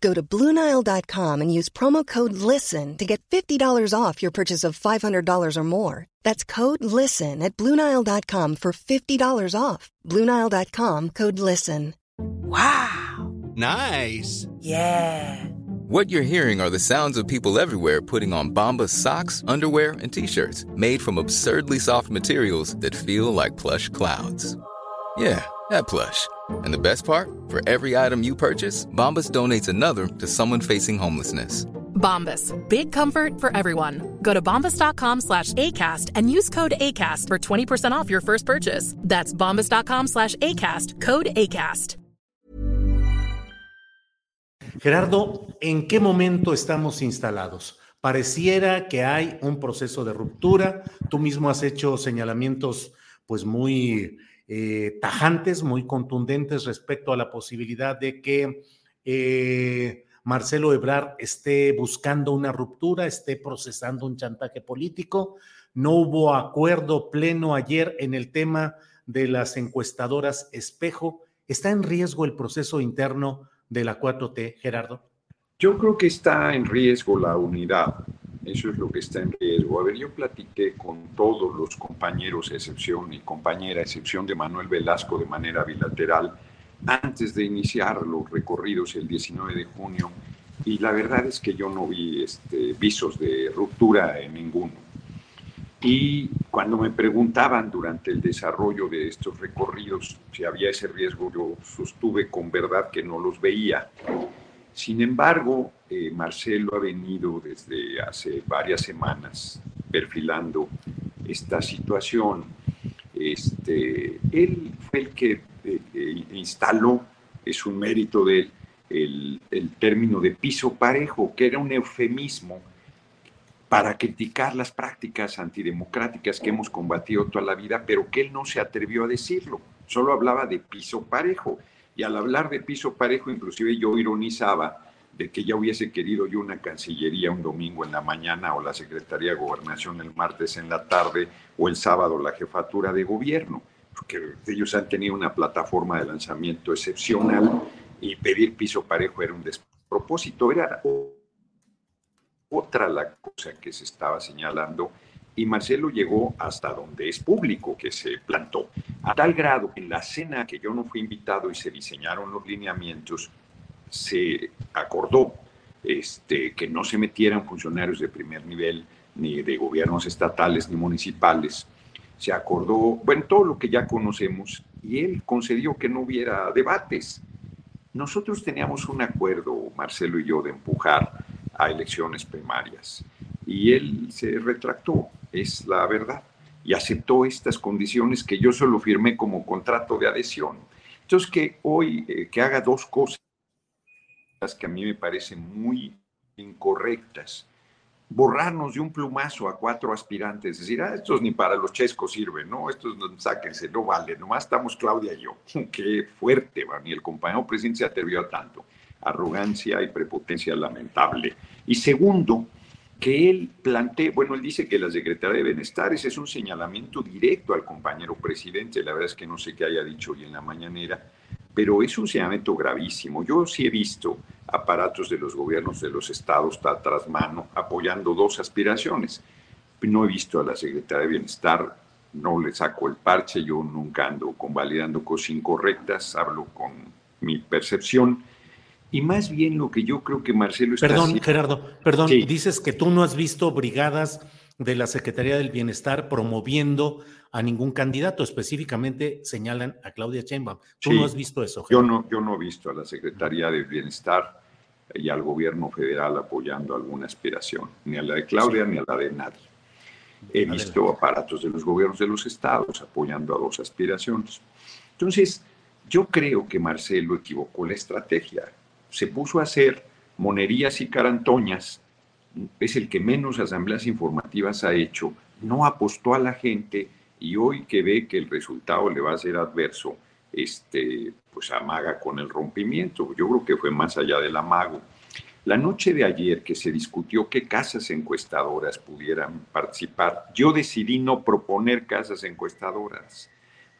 Go to Bluenile.com and use promo code LISTEN to get $50 off your purchase of $500 or more. That's code LISTEN at Bluenile.com for $50 off. Bluenile.com code LISTEN. Wow! Nice! Yeah! What you're hearing are the sounds of people everywhere putting on Bombas socks, underwear, and t shirts made from absurdly soft materials that feel like plush clouds. Yeah, that plush. And the best part? For every item you purchase, Bombas donates another to someone facing homelessness. Bombas. Big comfort for everyone. Go to bombas.com slash ACAST and use code ACAST for 20% off your first purchase. That's bombas.com slash ACAST. Code ACAST. Gerardo, ¿en qué momento estamos instalados? Pareciera que hay un proceso de ruptura. Tú mismo has hecho señalamientos pues muy eh, tajantes, muy contundentes respecto a la posibilidad de que eh, Marcelo Ebrard esté buscando una ruptura, esté procesando un chantaje político. No hubo acuerdo pleno ayer en el tema de las encuestadoras espejo. ¿Está en riesgo el proceso interno de la 4T, Gerardo? Yo creo que está en riesgo la unidad. Eso es lo que está en riesgo. A ver, yo platiqué con todos los compañeros, excepción y compañera, excepción de Manuel Velasco, de manera bilateral, antes de iniciar los recorridos el 19 de junio, y la verdad es que yo no vi este, visos de ruptura en ninguno. Y cuando me preguntaban durante el desarrollo de estos recorridos si había ese riesgo, yo sostuve con verdad que no los veía. Sin embargo, eh, Marcelo ha venido desde hace varias semanas perfilando esta situación. Este, él fue el que eh, eh, instaló, es un mérito de él, el, el término de piso parejo, que era un eufemismo para criticar las prácticas antidemocráticas que hemos combatido toda la vida, pero que él no se atrevió a decirlo, solo hablaba de piso parejo. Y al hablar de piso parejo, inclusive yo ironizaba de que ya hubiese querido yo una cancillería un domingo en la mañana o la Secretaría de Gobernación el martes en la tarde o el sábado la jefatura de gobierno, porque ellos han tenido una plataforma de lanzamiento excepcional y pedir piso parejo era un despropósito, era otra la cosa que se estaba señalando y Marcelo llegó hasta donde es público que se plantó, a tal grado que en la cena que yo no fui invitado y se diseñaron los lineamientos, se acordó este, que no se metieran funcionarios de primer nivel, ni de gobiernos estatales ni municipales. Se acordó, bueno, todo lo que ya conocemos, y él concedió que no hubiera debates. Nosotros teníamos un acuerdo, Marcelo y yo, de empujar a elecciones primarias. Y él se retractó, es la verdad, y aceptó estas condiciones que yo solo firmé como contrato de adhesión. Entonces, que hoy, eh, que haga dos cosas que a mí me parecen muy incorrectas. Borrarnos de un plumazo a cuatro aspirantes, decir, ah, estos ni para los chescos sirven, ¿no? Estos sáquense, no vale, nomás estamos Claudia y yo. Qué fuerte, man, y el compañero presidente se atrevió a tanto arrogancia y prepotencia lamentable. Y segundo, que él plantee, bueno, él dice que la Secretaría de Bienestar, ese es un señalamiento directo al compañero presidente, la verdad es que no sé qué haya dicho hoy en la mañanera, pero es un señalamiento gravísimo. Yo sí he visto aparatos de los gobiernos de los estados tras mano apoyando dos aspiraciones. No he visto a la Secretaría de Bienestar, no le saco el parche, yo nunca ando convalidando cosas incorrectas, hablo con mi percepción y más bien lo que yo creo que Marcelo está Perdón, Gerardo, perdón, dices que tú no has visto brigadas de la Secretaría del Bienestar promoviendo a ningún candidato, específicamente señalan a Claudia Sheinbaum. ¿Tú no has visto eso? Yo no, yo no he visto a la Secretaría del Bienestar y al gobierno federal apoyando alguna aspiración, ni a la de Claudia ni a la de nadie. He visto aparatos de los gobiernos de los estados apoyando a dos aspiraciones. Entonces, yo creo que Marcelo equivocó la estrategia se puso a hacer Monerías y Carantoñas, es el que menos asambleas informativas ha hecho, no apostó a la gente y hoy que ve que el resultado le va a ser adverso, este, pues amaga con el rompimiento. Yo creo que fue más allá del amago. La noche de ayer que se discutió qué casas encuestadoras pudieran participar, yo decidí no proponer casas encuestadoras,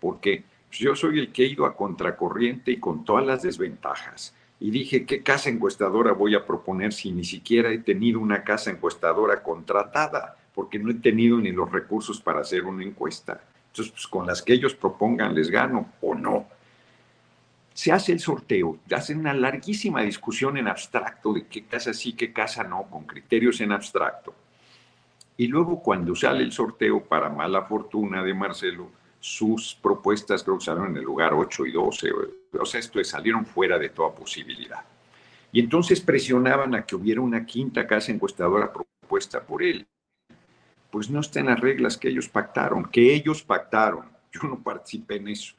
porque yo soy el que he ido a contracorriente y con todas las desventajas. Y dije, ¿qué casa encuestadora voy a proponer si ni siquiera he tenido una casa encuestadora contratada? Porque no he tenido ni los recursos para hacer una encuesta. Entonces, pues, con las que ellos propongan les gano o no. Se hace el sorteo, hacen una larguísima discusión en abstracto de qué casa sí, qué casa no, con criterios en abstracto. Y luego cuando sale el sorteo, para mala fortuna de Marcelo, sus propuestas creo que salieron en el lugar 8 y 12, o sea, esto salieron fuera de toda posibilidad. Y entonces presionaban a que hubiera una quinta casa encuestadora propuesta por él. Pues no está en las reglas que ellos pactaron, que ellos pactaron. Yo no participé en eso.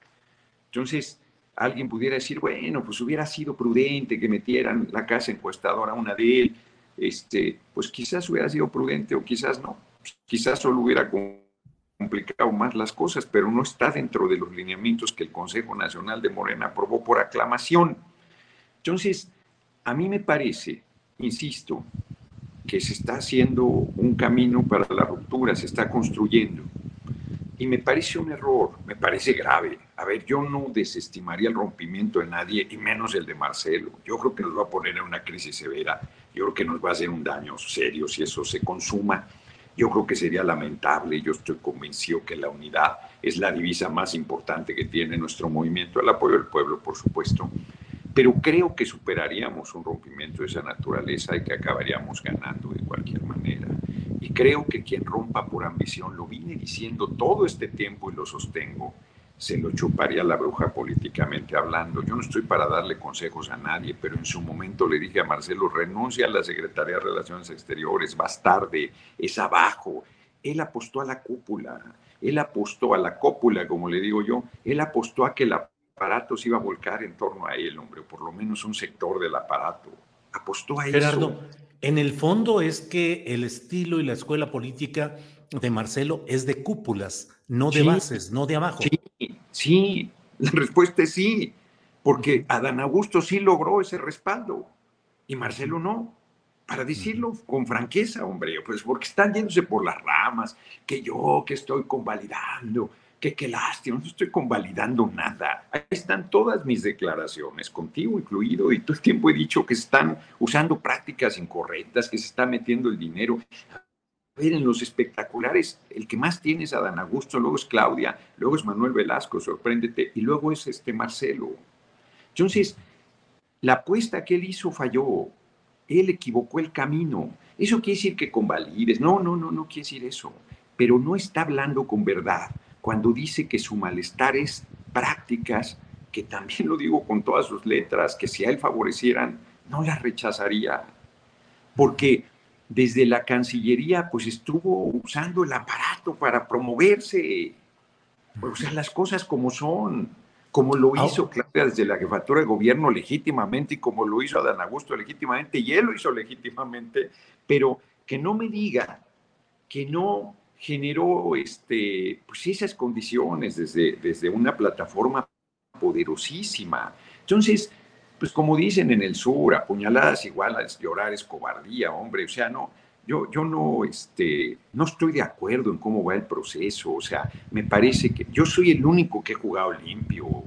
Entonces, alguien pudiera decir, bueno, pues hubiera sido prudente que metieran la casa encuestadora una de él. Este, pues quizás hubiera sido prudente o quizás no. Quizás solo hubiera complicado más las cosas, pero no está dentro de los lineamientos que el Consejo Nacional de Morena aprobó por aclamación. Entonces, a mí me parece, insisto, que se está haciendo un camino para la ruptura, se está construyendo. Y me parece un error, me parece grave. A ver, yo no desestimaría el rompimiento de nadie, y menos el de Marcelo. Yo creo que nos va a poner en una crisis severa. Yo creo que nos va a hacer un daño serio si eso se consuma. Yo creo que sería lamentable, yo estoy convencido que la unidad es la divisa más importante que tiene nuestro movimiento, el apoyo del pueblo, por supuesto, pero creo que superaríamos un rompimiento de esa naturaleza y que acabaríamos ganando de cualquier manera. Y creo que quien rompa por ambición, lo vine diciendo todo este tiempo y lo sostengo, se lo chuparía la bruja políticamente hablando. Yo no estoy para darle consejos a nadie, pero en su momento le dije a Marcelo, renuncia a la Secretaría de Relaciones Exteriores, vas tarde, es abajo. Él apostó a la cúpula, él apostó a la cópula, como le digo yo, él apostó a que el aparato se iba a volcar en torno a él, hombre, por lo menos un sector del aparato. Apostó a Gerardo, en el fondo es que el estilo y la escuela política de Marcelo es de cúpulas, no de bases, no de abajo. Sí, sí, la respuesta es sí, porque Adán Augusto sí logró ese respaldo y Marcelo no. Para decirlo con franqueza, hombre, pues porque están yéndose por las ramas, que yo que estoy convalidando, que qué lástima, no estoy convalidando nada. Ahí están todas mis declaraciones, contigo incluido, y todo el tiempo he dicho que están usando prácticas incorrectas, que se está metiendo el dinero ver, en los espectaculares, el que más tiene es Adán Augusto, luego es Claudia, luego es Manuel Velasco, sorpréndete, y luego es este Marcelo. Entonces, la apuesta que él hizo falló, él equivocó el camino. Eso quiere decir que convalides, no, no, no, no quiere decir eso, pero no está hablando con verdad cuando dice que su malestar es prácticas, que también lo digo con todas sus letras, que si a él favorecieran, no las rechazaría, porque desde la Cancillería pues estuvo usando el aparato para promoverse. O sea, las cosas como son, como lo hizo Claudia desde la jefatura de gobierno legítimamente y como lo hizo Adán Augusto legítimamente y él lo hizo legítimamente, pero que no me diga que no generó este, pues esas condiciones desde, desde una plataforma poderosísima. Entonces, pues como dicen en el sur, apuñaladas iguales, llorar es cobardía, hombre, o sea, no, yo, yo no, este, no estoy de acuerdo en cómo va el proceso, o sea, me parece que yo soy el único que he jugado limpio,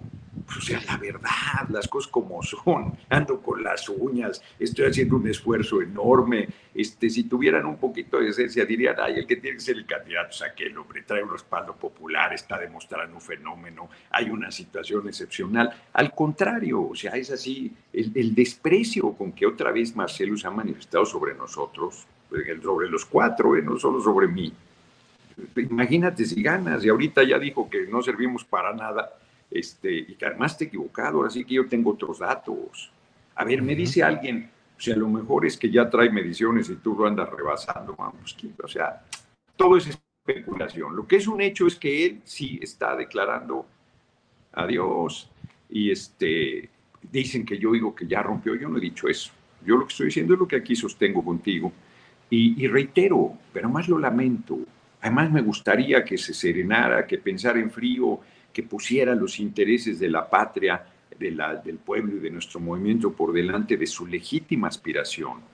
o sea, la verdad, las cosas como son, ando con las uñas, estoy haciendo un esfuerzo enorme. Este, si tuvieran un poquito de esencia, dirían, ay, el que tiene que ser el candidato es aquel hombre, trae un respaldo popular, está demostrando un fenómeno, hay una situación excepcional. Al contrario, o sea, es así, el, desprecio con que otra vez Marcelo se ha manifestado sobre nosotros, sobre los cuatro, ¿eh? no solo sobre mí. Imagínate si ganas, y ahorita ya dijo que no servimos para nada este, y que además te he equivocado, ahora sí que yo tengo otros datos. A ver, me dice alguien, o sea, lo mejor es que ya trae mediciones y tú lo andas rebasando, vamos, o sea, todo es especulación. Lo que es un hecho es que él sí está declarando adiós y este, dicen que yo digo que ya rompió, yo no he dicho eso. Yo lo que estoy diciendo es lo que aquí sostengo contigo. Y, y reitero, pero más lo lamento. Además me gustaría que se serenara, que pensara en frío, que pusiera los intereses de la patria, de la, del pueblo y de nuestro movimiento por delante de su legítima aspiración